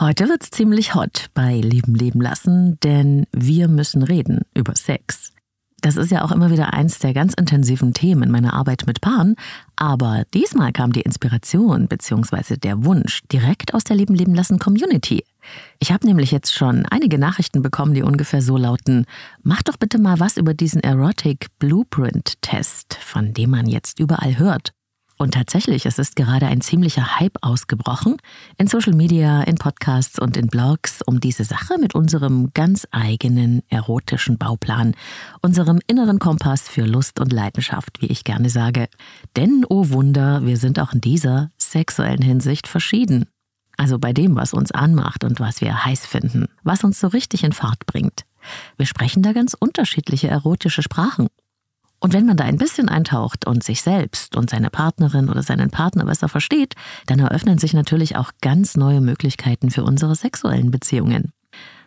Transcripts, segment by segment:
Heute wird's ziemlich hot bei Leben leben lassen, denn wir müssen reden über Sex. Das ist ja auch immer wieder eins der ganz intensiven Themen in meiner Arbeit mit Paaren, aber diesmal kam die Inspiration bzw. der Wunsch direkt aus der Leben leben lassen Community. Ich habe nämlich jetzt schon einige Nachrichten bekommen, die ungefähr so lauten: Mach doch bitte mal was über diesen Erotic Blueprint Test, von dem man jetzt überall hört. Und tatsächlich, es ist gerade ein ziemlicher Hype ausgebrochen in Social Media, in Podcasts und in Blogs um diese Sache mit unserem ganz eigenen erotischen Bauplan, unserem inneren Kompass für Lust und Leidenschaft, wie ich gerne sage. Denn, oh Wunder, wir sind auch in dieser sexuellen Hinsicht verschieden. Also bei dem, was uns anmacht und was wir heiß finden, was uns so richtig in Fahrt bringt. Wir sprechen da ganz unterschiedliche erotische Sprachen. Und wenn man da ein bisschen eintaucht und sich selbst und seine Partnerin oder seinen Partner besser versteht, dann eröffnen sich natürlich auch ganz neue Möglichkeiten für unsere sexuellen Beziehungen.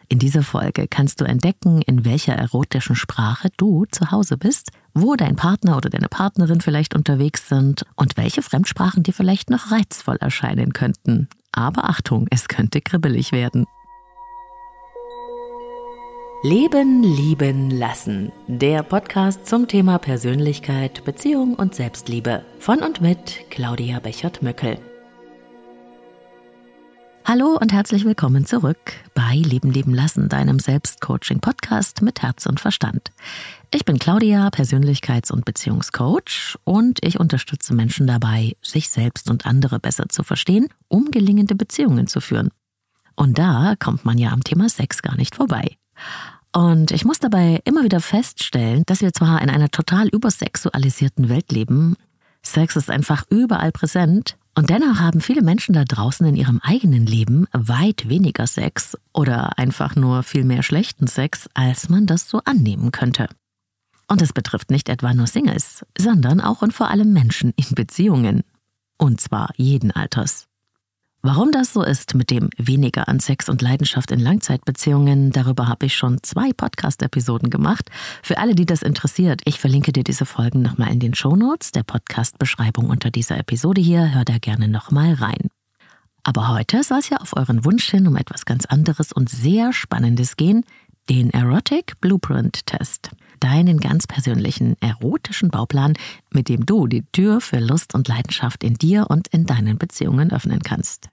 In dieser Folge kannst du entdecken, in welcher erotischen Sprache du zu Hause bist, wo dein Partner oder deine Partnerin vielleicht unterwegs sind und welche Fremdsprachen dir vielleicht noch reizvoll erscheinen könnten. Aber Achtung, es könnte kribbelig werden. Leben, lieben, lassen. Der Podcast zum Thema Persönlichkeit, Beziehung und Selbstliebe. Von und mit Claudia Bechert-Möckel. Hallo und herzlich willkommen zurück bei Leben, lieben, lassen, deinem Selbstcoaching-Podcast mit Herz und Verstand. Ich bin Claudia, Persönlichkeits- und Beziehungscoach und ich unterstütze Menschen dabei, sich selbst und andere besser zu verstehen, um gelingende Beziehungen zu führen. Und da kommt man ja am Thema Sex gar nicht vorbei. Und ich muss dabei immer wieder feststellen, dass wir zwar in einer total übersexualisierten Welt leben, Sex ist einfach überall präsent, und dennoch haben viele Menschen da draußen in ihrem eigenen Leben weit weniger Sex oder einfach nur viel mehr schlechten Sex, als man das so annehmen könnte. Und es betrifft nicht etwa nur Singles, sondern auch und vor allem Menschen in Beziehungen. Und zwar jeden Alters. Warum das so ist mit dem weniger an Sex und Leidenschaft in Langzeitbeziehungen, darüber habe ich schon zwei Podcast-Episoden gemacht. Für alle, die das interessiert, ich verlinke dir diese Folgen nochmal in den Shownotes, der Podcast-Beschreibung unter dieser Episode hier. Hör da gerne nochmal rein. Aber heute soll es ja auf euren Wunsch hin um etwas ganz anderes und sehr Spannendes gehen, den Erotic Blueprint Test. Deinen ganz persönlichen erotischen Bauplan, mit dem du die Tür für Lust und Leidenschaft in dir und in deinen Beziehungen öffnen kannst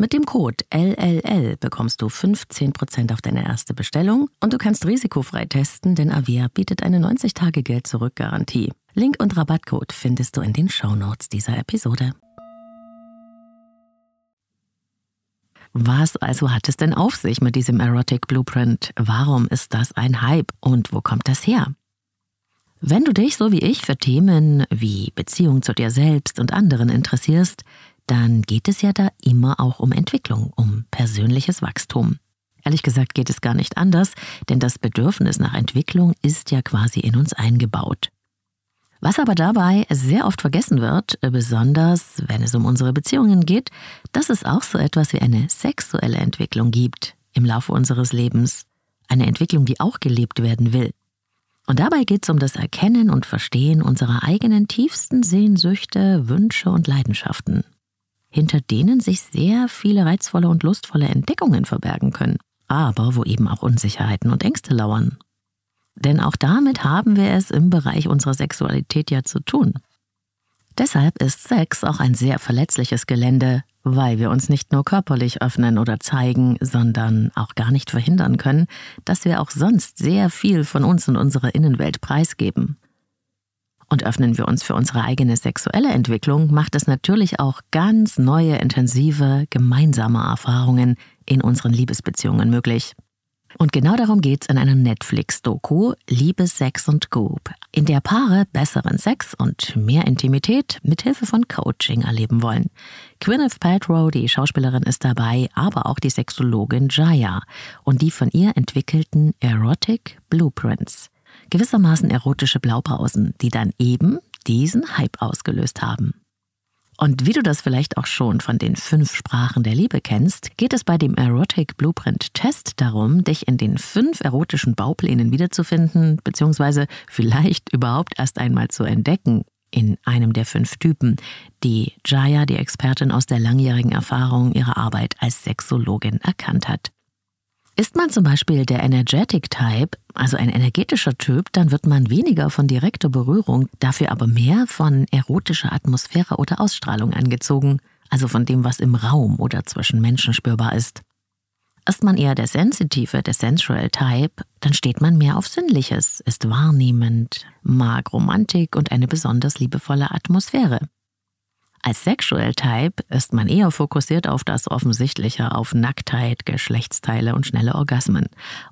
Mit dem Code LLL bekommst du 15% auf deine erste Bestellung und du kannst risikofrei testen, denn Avia bietet eine 90-Tage-Geld-Zurück-Garantie. Link und Rabattcode findest du in den Shownotes dieser Episode. Was also hat es denn auf sich mit diesem Erotic Blueprint? Warum ist das ein Hype und wo kommt das her? Wenn du dich, so wie ich, für Themen wie Beziehung zu dir selbst und anderen interessierst, dann geht es ja da immer auch um Entwicklung, um persönliches Wachstum. Ehrlich gesagt geht es gar nicht anders, denn das Bedürfnis nach Entwicklung ist ja quasi in uns eingebaut. Was aber dabei sehr oft vergessen wird, besonders wenn es um unsere Beziehungen geht, dass es auch so etwas wie eine sexuelle Entwicklung gibt im Laufe unseres Lebens. Eine Entwicklung, die auch gelebt werden will. Und dabei geht es um das Erkennen und Verstehen unserer eigenen tiefsten Sehnsüchte, Wünsche und Leidenschaften. Hinter denen sich sehr viele reizvolle und lustvolle Entdeckungen verbergen können, aber wo eben auch Unsicherheiten und Ängste lauern. Denn auch damit haben wir es im Bereich unserer Sexualität ja zu tun. Deshalb ist Sex auch ein sehr verletzliches Gelände, weil wir uns nicht nur körperlich öffnen oder zeigen, sondern auch gar nicht verhindern können, dass wir auch sonst sehr viel von uns und unserer Innenwelt preisgeben. Und öffnen wir uns für unsere eigene sexuelle Entwicklung, macht es natürlich auch ganz neue, intensive, gemeinsame Erfahrungen in unseren Liebesbeziehungen möglich. Und genau darum geht's in einer Netflix-Doku Liebe, Sex und Goop, in der Paare besseren Sex und mehr Intimität mithilfe von Coaching erleben wollen. Gwyneth Paltrow, die Schauspielerin, ist dabei, aber auch die Sexologin Jaya und die von ihr entwickelten Erotic Blueprints gewissermaßen erotische Blaupausen, die dann eben diesen Hype ausgelöst haben. Und wie du das vielleicht auch schon von den fünf Sprachen der Liebe kennst, geht es bei dem Erotic Blueprint Test darum, dich in den fünf erotischen Bauplänen wiederzufinden, beziehungsweise vielleicht überhaupt erst einmal zu entdecken in einem der fünf Typen, die Jaya, die Expertin aus der langjährigen Erfahrung ihrer Arbeit als Sexologin, erkannt hat. Ist man zum Beispiel der Energetic Type, also ein energetischer Typ, dann wird man weniger von direkter Berührung, dafür aber mehr von erotischer Atmosphäre oder Ausstrahlung angezogen, also von dem, was im Raum oder zwischen Menschen spürbar ist. Ist man eher der sensitive, der sensual Type, dann steht man mehr auf Sinnliches, ist wahrnehmend, mag Romantik und eine besonders liebevolle Atmosphäre. Als Sexual Type ist man eher fokussiert auf das Offensichtliche, auf Nacktheit, Geschlechtsteile und schnelle Orgasmen.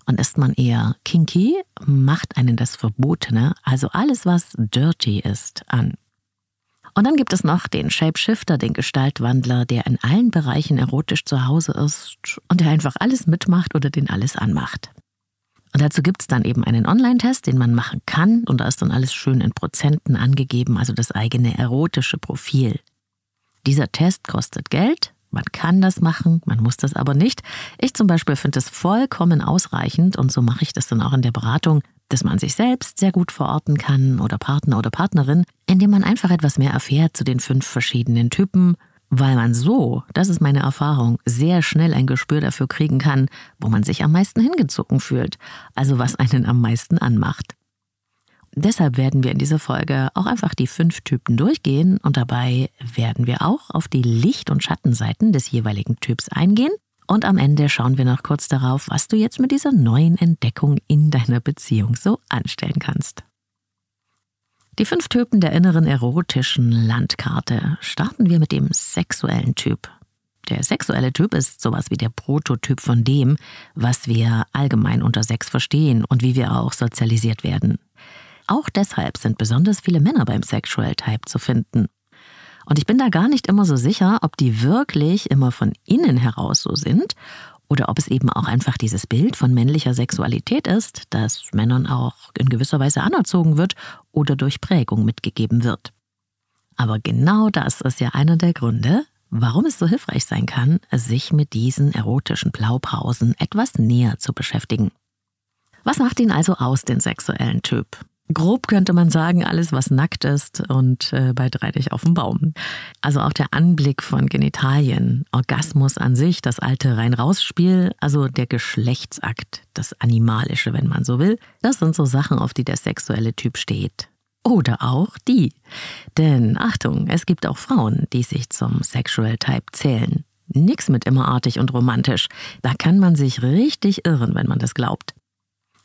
Und ist man eher kinky, macht einen das Verbotene, also alles, was dirty ist, an. Und dann gibt es noch den Shapeshifter, den Gestaltwandler, der in allen Bereichen erotisch zu Hause ist und der einfach alles mitmacht oder den alles anmacht. Und dazu gibt es dann eben einen Online-Test, den man machen kann und da ist dann alles schön in Prozenten angegeben, also das eigene erotische Profil. Dieser Test kostet Geld. Man kann das machen, man muss das aber nicht. Ich zum Beispiel finde es vollkommen ausreichend und so mache ich das dann auch in der Beratung, dass man sich selbst sehr gut verorten kann oder Partner oder Partnerin, indem man einfach etwas mehr erfährt zu den fünf verschiedenen Typen, weil man so, das ist meine Erfahrung, sehr schnell ein Gespür dafür kriegen kann, wo man sich am meisten hingezogen fühlt, also was einen am meisten anmacht. Deshalb werden wir in dieser Folge auch einfach die fünf Typen durchgehen und dabei werden wir auch auf die Licht- und Schattenseiten des jeweiligen Typs eingehen. Und am Ende schauen wir noch kurz darauf, was du jetzt mit dieser neuen Entdeckung in deiner Beziehung so anstellen kannst. Die fünf Typen der inneren erotischen Landkarte starten wir mit dem sexuellen Typ. Der sexuelle Typ ist sowas wie der Prototyp von dem, was wir allgemein unter Sex verstehen und wie wir auch sozialisiert werden. Auch deshalb sind besonders viele Männer beim Sexual Type zu finden. Und ich bin da gar nicht immer so sicher, ob die wirklich immer von innen heraus so sind oder ob es eben auch einfach dieses Bild von männlicher Sexualität ist, das Männern auch in gewisser Weise anerzogen wird oder durch Prägung mitgegeben wird. Aber genau das ist ja einer der Gründe, warum es so hilfreich sein kann, sich mit diesen erotischen Blaupausen etwas näher zu beschäftigen. Was macht ihn also aus, den sexuellen Typ? Grob könnte man sagen, alles, was nackt ist und äh, bei Dreidich auf dem Baum. Also auch der Anblick von Genitalien, Orgasmus an sich, das alte Rein-Raus-Spiel, also der Geschlechtsakt, das Animalische, wenn man so will, das sind so Sachen, auf die der sexuelle Typ steht. Oder auch die. Denn Achtung, es gibt auch Frauen, die sich zum Sexual Type zählen. Nix mit immerartig und romantisch. Da kann man sich richtig irren, wenn man das glaubt.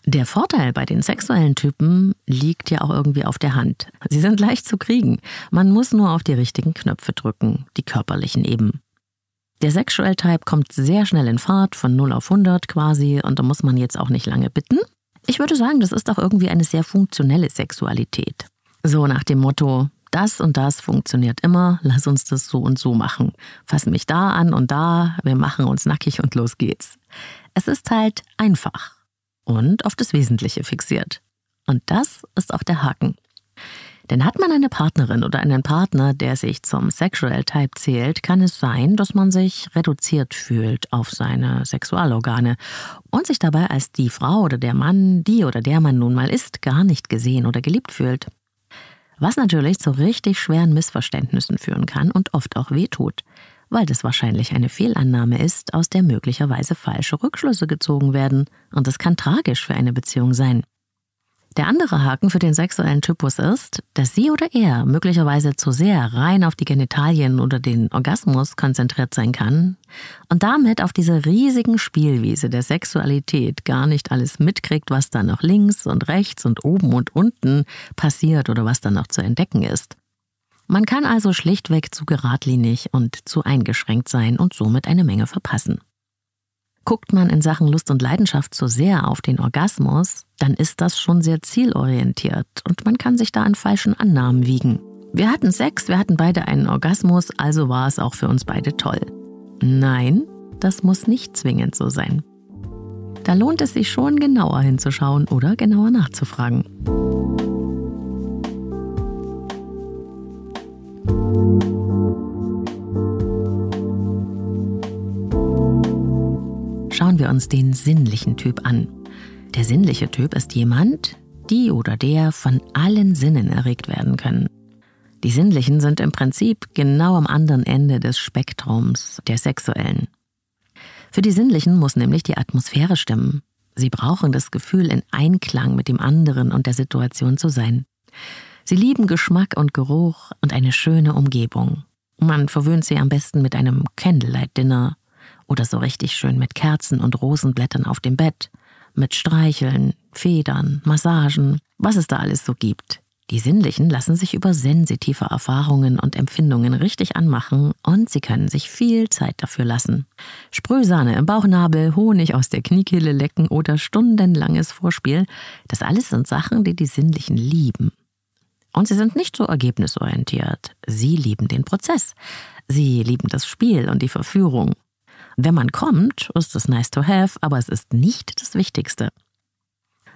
Der Vorteil bei den sexuellen Typen liegt ja auch irgendwie auf der Hand. Sie sind leicht zu kriegen. Man muss nur auf die richtigen Knöpfe drücken, die körperlichen eben. Der Sexual Type kommt sehr schnell in Fahrt, von 0 auf 100 quasi, und da muss man jetzt auch nicht lange bitten. Ich würde sagen, das ist auch irgendwie eine sehr funktionelle Sexualität. So nach dem Motto, das und das funktioniert immer, lass uns das so und so machen. Fass mich da an und da, wir machen uns nackig und los geht's. Es ist halt einfach und auf das Wesentliche fixiert. Und das ist auch der Haken. Denn hat man eine Partnerin oder einen Partner, der sich zum Sexual Type zählt, kann es sein, dass man sich reduziert fühlt auf seine Sexualorgane und sich dabei als die Frau oder der Mann, die oder der man nun mal ist, gar nicht gesehen oder geliebt fühlt. Was natürlich zu richtig schweren Missverständnissen führen kann und oft auch wehtut weil das wahrscheinlich eine Fehlannahme ist, aus der möglicherweise falsche Rückschlüsse gezogen werden, und es kann tragisch für eine Beziehung sein. Der andere Haken für den sexuellen Typus ist, dass sie oder er möglicherweise zu sehr rein auf die Genitalien oder den Orgasmus konzentriert sein kann und damit auf dieser riesigen Spielwiese der Sexualität gar nicht alles mitkriegt, was da noch links und rechts und oben und unten passiert oder was da noch zu entdecken ist. Man kann also schlichtweg zu geradlinig und zu eingeschränkt sein und somit eine Menge verpassen. Guckt man in Sachen Lust und Leidenschaft zu sehr auf den Orgasmus, dann ist das schon sehr zielorientiert und man kann sich da an falschen Annahmen wiegen. Wir hatten Sex, wir hatten beide einen Orgasmus, also war es auch für uns beide toll. Nein, das muss nicht zwingend so sein. Da lohnt es sich schon genauer hinzuschauen oder genauer nachzufragen. Uns den sinnlichen Typ an. Der sinnliche Typ ist jemand, die oder der von allen Sinnen erregt werden können. Die sinnlichen sind im Prinzip genau am anderen Ende des Spektrums der sexuellen. Für die sinnlichen muss nämlich die Atmosphäre stimmen. Sie brauchen das Gefühl, in Einklang mit dem anderen und der Situation zu sein. Sie lieben Geschmack und Geruch und eine schöne Umgebung. Man verwöhnt sie am besten mit einem Candlelight-Dinner oder so richtig schön mit Kerzen und Rosenblättern auf dem Bett, mit Streicheln, Federn, Massagen, was es da alles so gibt. Die Sinnlichen lassen sich über sensitive Erfahrungen und Empfindungen richtig anmachen und sie können sich viel Zeit dafür lassen. Sprühsahne im Bauchnabel, Honig aus der Kniekehle lecken oder stundenlanges Vorspiel, das alles sind Sachen, die die Sinnlichen lieben. Und sie sind nicht so ergebnisorientiert. Sie lieben den Prozess. Sie lieben das Spiel und die Verführung. Wenn man kommt, ist es nice to have, aber es ist nicht das Wichtigste.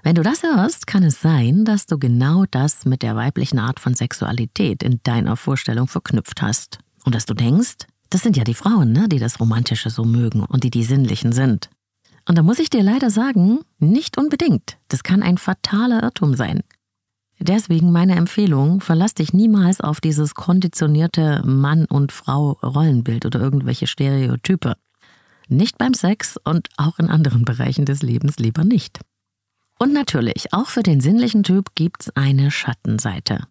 Wenn du das hörst, kann es sein, dass du genau das mit der weiblichen Art von Sexualität in deiner Vorstellung verknüpft hast. Und dass du denkst, das sind ja die Frauen, ne, die das Romantische so mögen und die die Sinnlichen sind. Und da muss ich dir leider sagen, nicht unbedingt. Das kann ein fataler Irrtum sein. Deswegen meine Empfehlung, verlass dich niemals auf dieses konditionierte Mann- und Frau-Rollenbild oder irgendwelche Stereotype. Nicht beim Sex und auch in anderen Bereichen des Lebens lieber nicht. Und natürlich, auch für den sinnlichen Typ gibt's eine Schattenseite.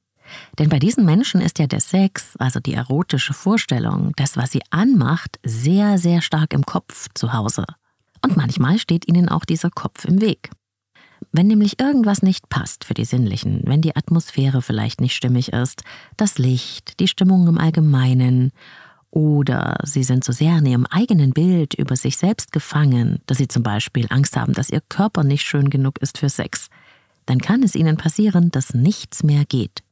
Denn bei diesen Menschen ist ja der Sex, also die erotische Vorstellung, das, was sie anmacht, sehr, sehr stark im Kopf zu Hause. Und manchmal steht ihnen auch dieser Kopf im Weg. Wenn nämlich irgendwas nicht passt für die Sinnlichen, wenn die Atmosphäre vielleicht nicht stimmig ist, das Licht, die Stimmung im Allgemeinen oder sie sind so sehr in ihrem eigenen Bild über sich selbst gefangen, dass sie zum Beispiel Angst haben, dass ihr Körper nicht schön genug ist für Sex. Dann kann es ihnen passieren, dass nichts mehr geht.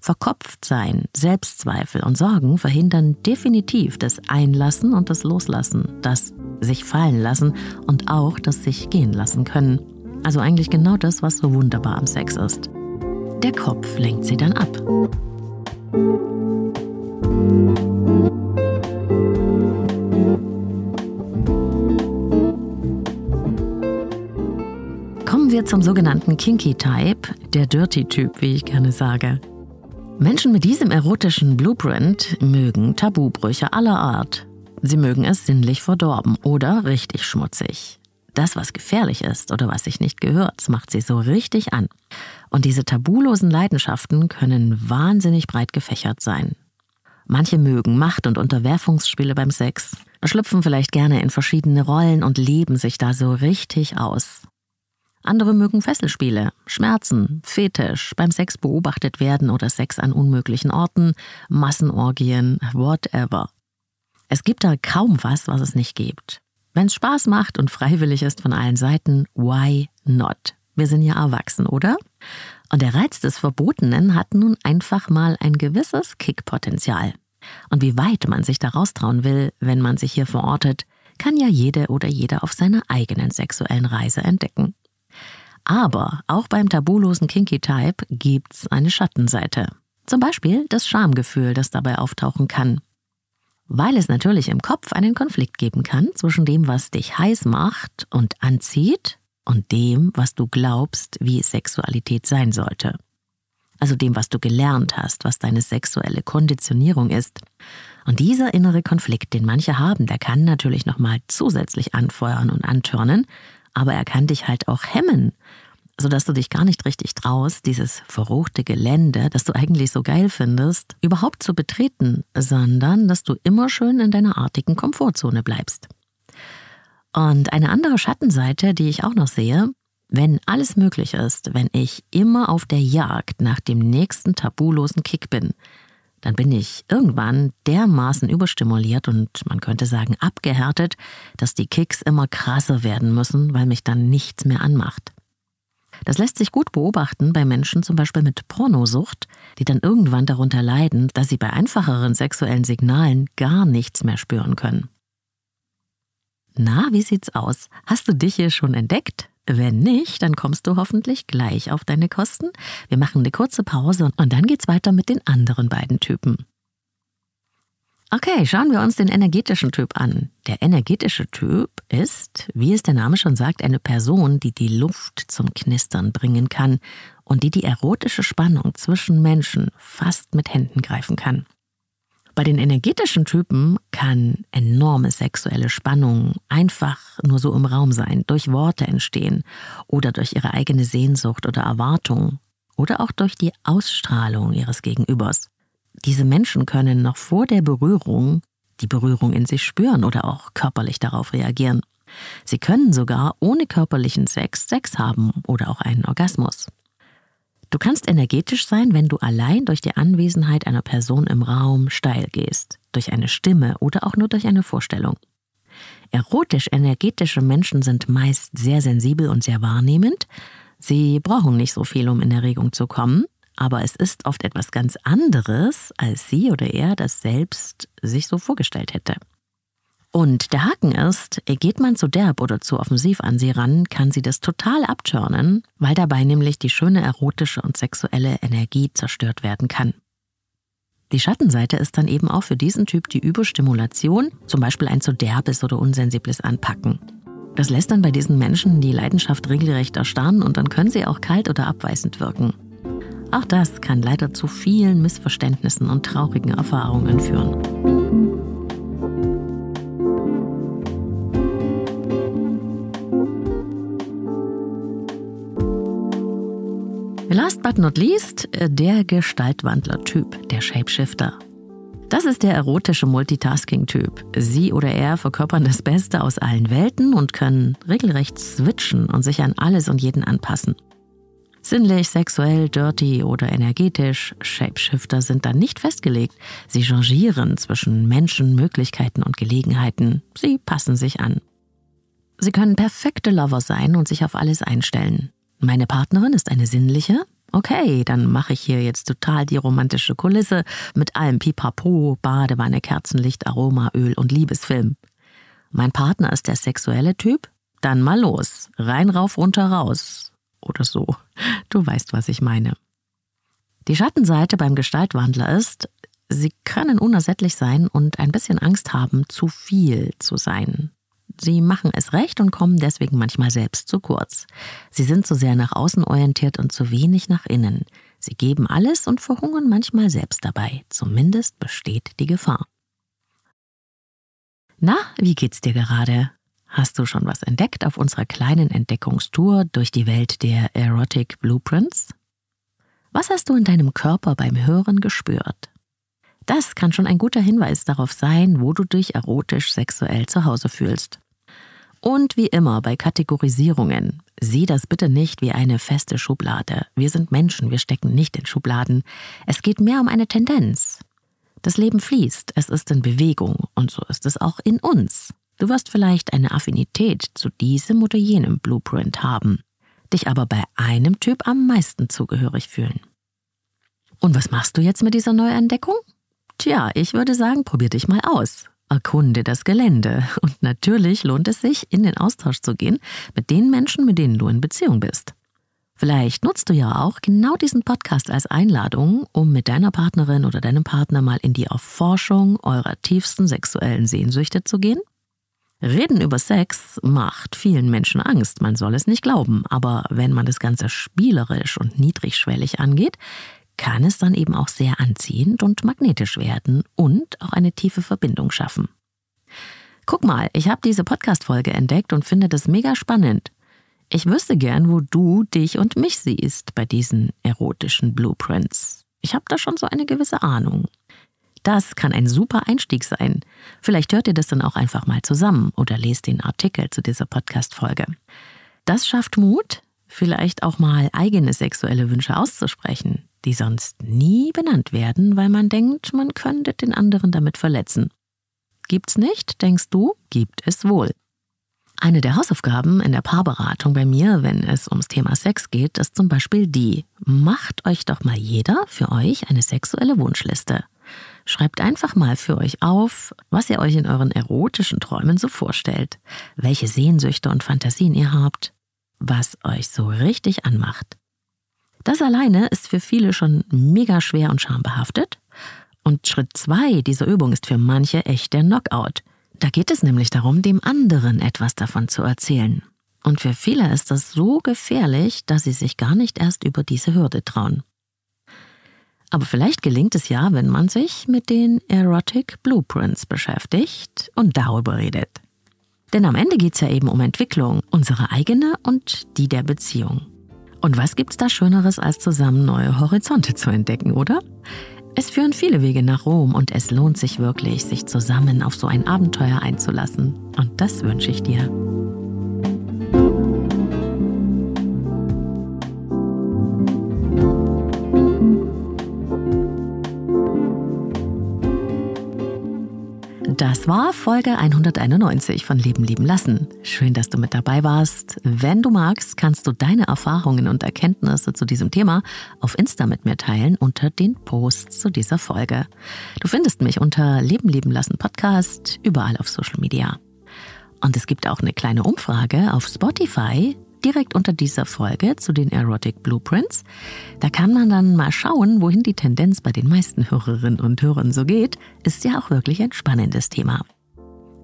Verkopft sein, Selbstzweifel und Sorgen verhindern definitiv das Einlassen und das Loslassen, das sich fallen lassen und auch das sich gehen lassen können. Also eigentlich genau das, was so wunderbar am Sex ist. Der Kopf lenkt sie dann ab. Wir zum sogenannten Kinky Type, der Dirty Typ, wie ich gerne sage. Menschen mit diesem erotischen Blueprint mögen Tabubrüche aller Art. Sie mögen es sinnlich verdorben oder richtig schmutzig. Das, was gefährlich ist oder was sich nicht gehört, macht sie so richtig an. Und diese tabulosen Leidenschaften können wahnsinnig breit gefächert sein. Manche mögen Macht- und Unterwerfungsspiele beim Sex, schlüpfen vielleicht gerne in verschiedene Rollen und leben sich da so richtig aus. Andere mögen Fesselspiele, Schmerzen, Fetisch, beim Sex beobachtet werden oder Sex an unmöglichen Orten, Massenorgien, whatever. Es gibt da kaum was, was es nicht gibt. Wenn es Spaß macht und freiwillig ist von allen Seiten, why not? Wir sind ja erwachsen, oder? Und der Reiz des Verbotenen hat nun einfach mal ein gewisses Kickpotenzial. Und wie weit man sich da raustrauen will, wenn man sich hier verortet, kann ja jede oder jeder auf seiner eigenen sexuellen Reise entdecken. Aber auch beim tabulosen Kinky Type gibt's eine Schattenseite. Zum Beispiel das Schamgefühl, das dabei auftauchen kann. Weil es natürlich im Kopf einen Konflikt geben kann zwischen dem, was dich heiß macht und anzieht, und dem, was du glaubst, wie Sexualität sein sollte. Also dem, was du gelernt hast, was deine sexuelle Konditionierung ist. Und dieser innere Konflikt, den manche haben, der kann natürlich nochmal zusätzlich anfeuern und antörnen, aber er kann dich halt auch hemmen, sodass du dich gar nicht richtig traust, dieses verruchte Gelände, das du eigentlich so geil findest, überhaupt zu betreten, sondern dass du immer schön in deiner artigen Komfortzone bleibst. Und eine andere Schattenseite, die ich auch noch sehe, wenn alles möglich ist, wenn ich immer auf der Jagd nach dem nächsten tabulosen Kick bin, dann bin ich irgendwann dermaßen überstimuliert und man könnte sagen abgehärtet, dass die Kicks immer krasser werden müssen, weil mich dann nichts mehr anmacht. Das lässt sich gut beobachten bei Menschen zum Beispiel mit Pornosucht, die dann irgendwann darunter leiden, dass sie bei einfacheren sexuellen Signalen gar nichts mehr spüren können. Na, wie sieht's aus? Hast du dich hier schon entdeckt? Wenn nicht, dann kommst du hoffentlich gleich auf deine Kosten. Wir machen eine kurze Pause und dann geht's weiter mit den anderen beiden Typen. Okay, schauen wir uns den energetischen Typ an. Der energetische Typ ist, wie es der Name schon sagt, eine Person, die die Luft zum Knistern bringen kann und die die erotische Spannung zwischen Menschen fast mit Händen greifen kann. Bei den energetischen Typen kann enorme sexuelle Spannung einfach nur so im Raum sein, durch Worte entstehen oder durch ihre eigene Sehnsucht oder Erwartung oder auch durch die Ausstrahlung ihres Gegenübers. Diese Menschen können noch vor der Berührung die Berührung in sich spüren oder auch körperlich darauf reagieren. Sie können sogar ohne körperlichen Sex Sex haben oder auch einen Orgasmus. Du kannst energetisch sein, wenn du allein durch die Anwesenheit einer Person im Raum steil gehst, durch eine Stimme oder auch nur durch eine Vorstellung. Erotisch-energetische Menschen sind meist sehr sensibel und sehr wahrnehmend. Sie brauchen nicht so viel, um in Erregung zu kommen, aber es ist oft etwas ganz anderes, als sie oder er das selbst sich so vorgestellt hätte. Und der Haken ist, geht man zu derb oder zu offensiv an sie ran, kann sie das total abturnen, weil dabei nämlich die schöne erotische und sexuelle Energie zerstört werden kann. Die Schattenseite ist dann eben auch für diesen Typ die Überstimulation, zum Beispiel ein zu derbes oder unsensibles Anpacken. Das lässt dann bei diesen Menschen die Leidenschaft regelrecht erstarren und dann können sie auch kalt oder abweisend wirken. Auch das kann leider zu vielen Missverständnissen und traurigen Erfahrungen führen. Last but not least, äh, der Gestaltwandler-Typ, der Shapeshifter. Das ist der erotische Multitasking-Typ. Sie oder er verkörpern das Beste aus allen Welten und können regelrecht switchen und sich an alles und jeden anpassen. Sinnlich, sexuell, dirty oder energetisch, Shapeshifter sind dann nicht festgelegt. Sie changieren zwischen Menschen, Möglichkeiten und Gelegenheiten. Sie passen sich an. Sie können perfekte Lover sein und sich auf alles einstellen. Meine Partnerin ist eine sinnliche. Okay, dann mache ich hier jetzt total die romantische Kulisse mit allem Pipapo, Badewanne, Kerzenlicht, Aroma, Öl und Liebesfilm. Mein Partner ist der sexuelle Typ. Dann mal los. Rein, rauf, runter, raus. Oder so. Du weißt, was ich meine. Die Schattenseite beim Gestaltwandler ist, sie können unersättlich sein und ein bisschen Angst haben, zu viel zu sein. Sie machen es recht und kommen deswegen manchmal selbst zu kurz. Sie sind zu sehr nach außen orientiert und zu wenig nach innen. Sie geben alles und verhungern manchmal selbst dabei. Zumindest besteht die Gefahr. Na, wie geht's dir gerade? Hast du schon was entdeckt auf unserer kleinen Entdeckungstour durch die Welt der Erotic Blueprints? Was hast du in deinem Körper beim Hören gespürt? Das kann schon ein guter Hinweis darauf sein, wo du dich erotisch sexuell zu Hause fühlst. Und wie immer bei Kategorisierungen, sieh das bitte nicht wie eine feste Schublade. Wir sind Menschen, wir stecken nicht in Schubladen. Es geht mehr um eine Tendenz. Das Leben fließt, es ist in Bewegung und so ist es auch in uns. Du wirst vielleicht eine Affinität zu diesem oder jenem Blueprint haben, dich aber bei einem Typ am meisten zugehörig fühlen. Und was machst du jetzt mit dieser Neuentdeckung? Tja, ich würde sagen, probier dich mal aus. Erkunde das Gelände. Und natürlich lohnt es sich, in den Austausch zu gehen mit den Menschen, mit denen du in Beziehung bist. Vielleicht nutzt du ja auch genau diesen Podcast als Einladung, um mit deiner Partnerin oder deinem Partner mal in die Erforschung eurer tiefsten sexuellen Sehnsüchte zu gehen. Reden über Sex macht vielen Menschen Angst, man soll es nicht glauben, aber wenn man das Ganze spielerisch und niedrigschwellig angeht, kann es dann eben auch sehr anziehend und magnetisch werden und auch eine tiefe Verbindung schaffen. Guck mal, ich habe diese Podcast-Folge entdeckt und finde das mega spannend. Ich wüsste gern, wo du dich und mich siehst bei diesen erotischen Blueprints. Ich habe da schon so eine gewisse Ahnung. Das kann ein super Einstieg sein. Vielleicht hört ihr das dann auch einfach mal zusammen oder lest den Artikel zu dieser Podcast-Folge. Das schafft Mut, vielleicht auch mal eigene sexuelle Wünsche auszusprechen, die sonst nie benannt werden, weil man denkt, man könnte den anderen damit verletzen. Gibt's nicht, denkst du? Gibt es wohl. Eine der Hausaufgaben in der Paarberatung bei mir, wenn es ums Thema Sex geht, ist zum Beispiel die, macht euch doch mal jeder für euch eine sexuelle Wunschliste. Schreibt einfach mal für euch auf, was ihr euch in euren erotischen Träumen so vorstellt, welche Sehnsüchte und Fantasien ihr habt, was euch so richtig anmacht. Das alleine ist für viele schon mega schwer und schambehaftet. Und Schritt zwei dieser Übung ist für manche echt der Knockout. Da geht es nämlich darum, dem anderen etwas davon zu erzählen. Und für viele ist das so gefährlich, dass sie sich gar nicht erst über diese Hürde trauen. Aber vielleicht gelingt es ja, wenn man sich mit den Erotic Blueprints beschäftigt und darüber redet. Denn am Ende geht es ja eben um Entwicklung, unsere eigene und die der Beziehung. Und was gibt's da Schöneres, als zusammen neue Horizonte zu entdecken, oder? Es führen viele Wege nach Rom und es lohnt sich wirklich, sich zusammen auf so ein Abenteuer einzulassen. Und das wünsche ich dir. Das war Folge 191 von Leben lieben lassen. Schön, dass du mit dabei warst. Wenn du magst, kannst du deine Erfahrungen und Erkenntnisse zu diesem Thema auf Insta mit mir teilen unter den Posts zu dieser Folge. Du findest mich unter Leben lieben lassen Podcast überall auf Social Media. Und es gibt auch eine kleine Umfrage auf Spotify direkt unter dieser Folge zu den Erotic Blueprints. Da kann man dann mal schauen, wohin die Tendenz bei den meisten Hörerinnen und Hörern so geht. Ist ja auch wirklich ein spannendes Thema.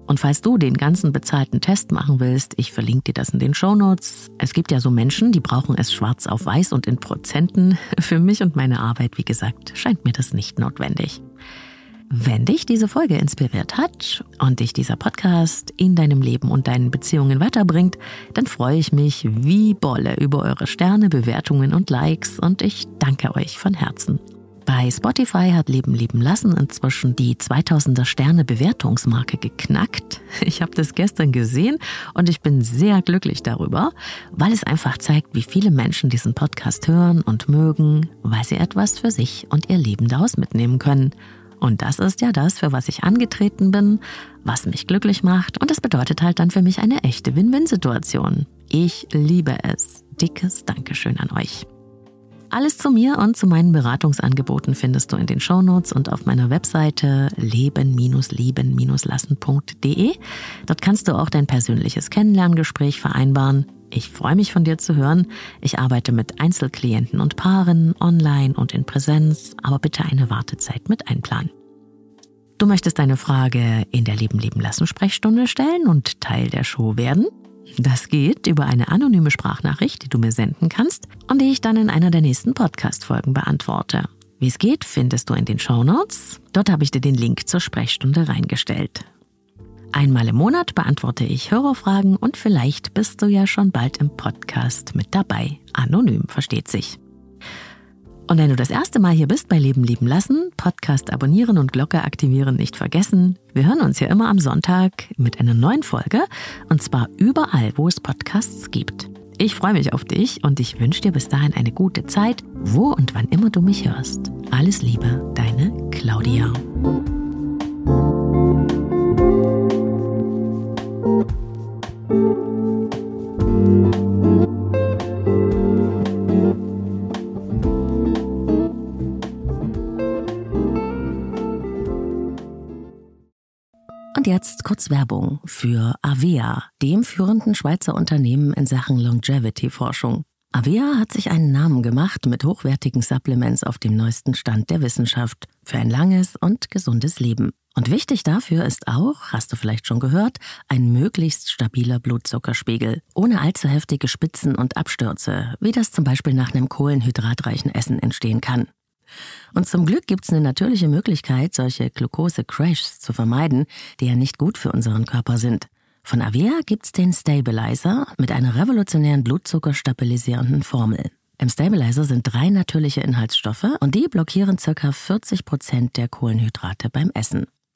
Und falls du den ganzen bezahlten Test machen willst, ich verlinke dir das in den Show Notes. Es gibt ja so Menschen, die brauchen es schwarz auf weiß und in Prozenten. Für mich und meine Arbeit, wie gesagt, scheint mir das nicht notwendig. Wenn dich diese Folge inspiriert hat und dich dieser Podcast in deinem Leben und deinen Beziehungen weiterbringt, dann freue ich mich wie Bolle über eure Sterne, Bewertungen und Likes und ich danke euch von Herzen. Bei Spotify hat Leben leben lassen inzwischen die 2000er Sterne Bewertungsmarke geknackt. Ich habe das gestern gesehen und ich bin sehr glücklich darüber, weil es einfach zeigt, wie viele Menschen diesen Podcast hören und mögen, weil sie etwas für sich und ihr Leben daraus mitnehmen können. Und das ist ja das, für was ich angetreten bin, was mich glücklich macht. Und das bedeutet halt dann für mich eine echte Win-Win-Situation. Ich liebe es. Dickes Dankeschön an euch. Alles zu mir und zu meinen Beratungsangeboten findest du in den Shownotes und auf meiner Webseite leben-lieben-lassen.de. Dort kannst du auch dein persönliches Kennenlerngespräch vereinbaren. Ich freue mich von dir zu hören. Ich arbeite mit Einzelklienten und Paaren, online und in Präsenz, aber bitte eine Wartezeit mit einplanen. Du möchtest deine Frage in der Leben leben lassen Sprechstunde stellen und Teil der Show werden? Das geht über eine anonyme Sprachnachricht, die du mir senden kannst und die ich dann in einer der nächsten Podcast-Folgen beantworte. Wie es geht, findest du in den Show Notes. Dort habe ich dir den Link zur Sprechstunde reingestellt. Einmal im Monat beantworte ich Hörerfragen und vielleicht bist du ja schon bald im Podcast mit dabei. Anonym versteht sich. Und wenn du das erste Mal hier bist bei Leben lieben lassen, Podcast abonnieren und Glocke aktivieren nicht vergessen. Wir hören uns ja immer am Sonntag mit einer neuen Folge und zwar überall, wo es Podcasts gibt. Ich freue mich auf dich und ich wünsche dir bis dahin eine gute Zeit, wo und wann immer du mich hörst. Alles Liebe, deine Claudia. Und jetzt kurz Werbung für Avea, dem führenden Schweizer Unternehmen in Sachen Longevity-Forschung. Avea hat sich einen Namen gemacht mit hochwertigen Supplements auf dem neuesten Stand der Wissenschaft für ein langes und gesundes Leben. Und wichtig dafür ist auch, hast du vielleicht schon gehört, ein möglichst stabiler Blutzuckerspiegel, ohne allzu heftige Spitzen und Abstürze, wie das zum Beispiel nach einem kohlenhydratreichen Essen entstehen kann. Und zum Glück gibt's eine natürliche Möglichkeit, solche Glucose-Crashs zu vermeiden, die ja nicht gut für unseren Körper sind. Von Avea gibt's den Stabilizer mit einer revolutionären blutzuckerstabilisierenden Formel. Im Stabilizer sind drei natürliche Inhaltsstoffe und die blockieren ca. 40 Prozent der Kohlenhydrate beim Essen.